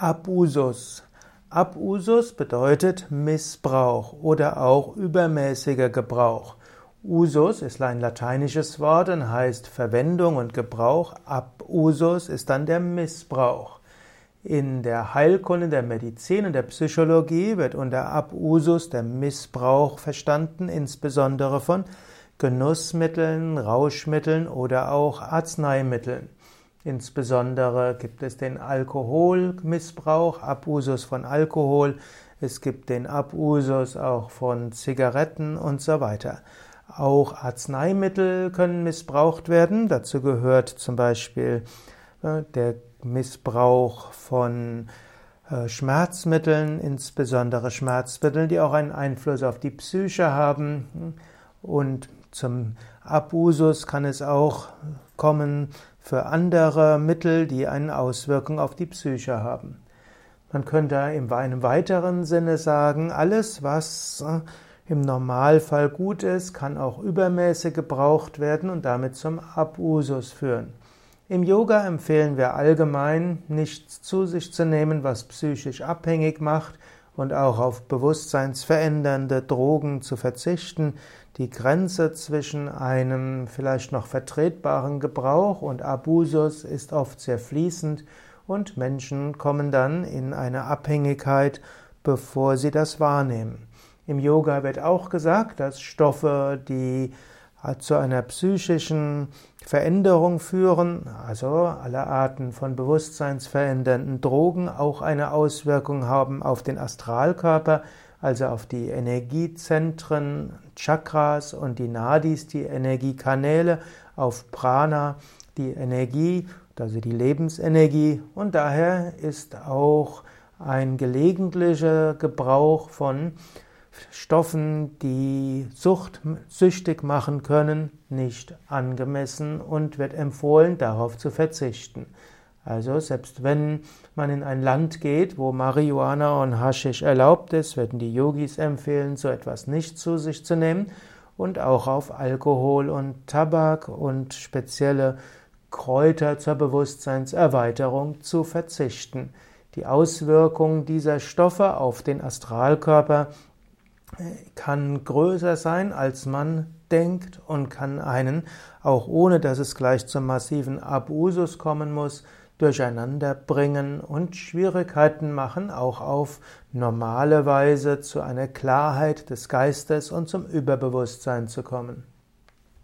Abusus. Abusus bedeutet Missbrauch oder auch übermäßiger Gebrauch. Usus ist ein lateinisches Wort und heißt Verwendung und Gebrauch. Abusus ist dann der Missbrauch. In der Heilkunde, der Medizin und der Psychologie wird unter Abusus der Missbrauch verstanden, insbesondere von Genussmitteln, Rauschmitteln oder auch Arzneimitteln. Insbesondere gibt es den Alkoholmissbrauch, Abusus von Alkohol, es gibt den Abusus auch von Zigaretten und so weiter. Auch Arzneimittel können missbraucht werden. Dazu gehört zum Beispiel äh, der Missbrauch von äh, Schmerzmitteln, insbesondere Schmerzmittel, die auch einen Einfluss auf die Psyche haben. Und zum Abusus kann es auch kommen für andere Mittel, die eine Auswirkung auf die Psyche haben. Man könnte in einem weiteren Sinne sagen, alles, was äh, im Normalfall gut ist, kann auch übermäßig gebraucht werden und damit zum Abusus führen. Im Yoga empfehlen wir allgemein, nichts zu sich zu nehmen, was psychisch abhängig macht und auch auf bewusstseinsverändernde Drogen zu verzichten. Die Grenze zwischen einem vielleicht noch vertretbaren Gebrauch und Abusus ist oft sehr fließend und Menschen kommen dann in eine Abhängigkeit, bevor sie das wahrnehmen. Im Yoga wird auch gesagt, dass Stoffe, die zu einer psychischen Veränderung führen, also alle Arten von bewusstseinsverändernden Drogen auch eine Auswirkung haben auf den Astralkörper, also auf die Energiezentren, Chakras und die Nadis, die Energiekanäle, auf Prana, die Energie, also die Lebensenergie. Und daher ist auch ein gelegentlicher Gebrauch von Stoffen, die Sucht, süchtig machen können, nicht angemessen und wird empfohlen, darauf zu verzichten. Also selbst wenn man in ein Land geht, wo Marihuana und Haschisch erlaubt ist, würden die Yogis empfehlen, so etwas nicht zu sich zu nehmen und auch auf Alkohol und Tabak und spezielle Kräuter zur Bewusstseinserweiterung zu verzichten. Die Auswirkung dieser Stoffe auf den Astralkörper kann größer sein, als man denkt und kann einen, auch ohne dass es gleich zum massiven Abusus kommen muss, durcheinander bringen und Schwierigkeiten machen, auch auf normale Weise zu einer Klarheit des Geistes und zum Überbewusstsein zu kommen.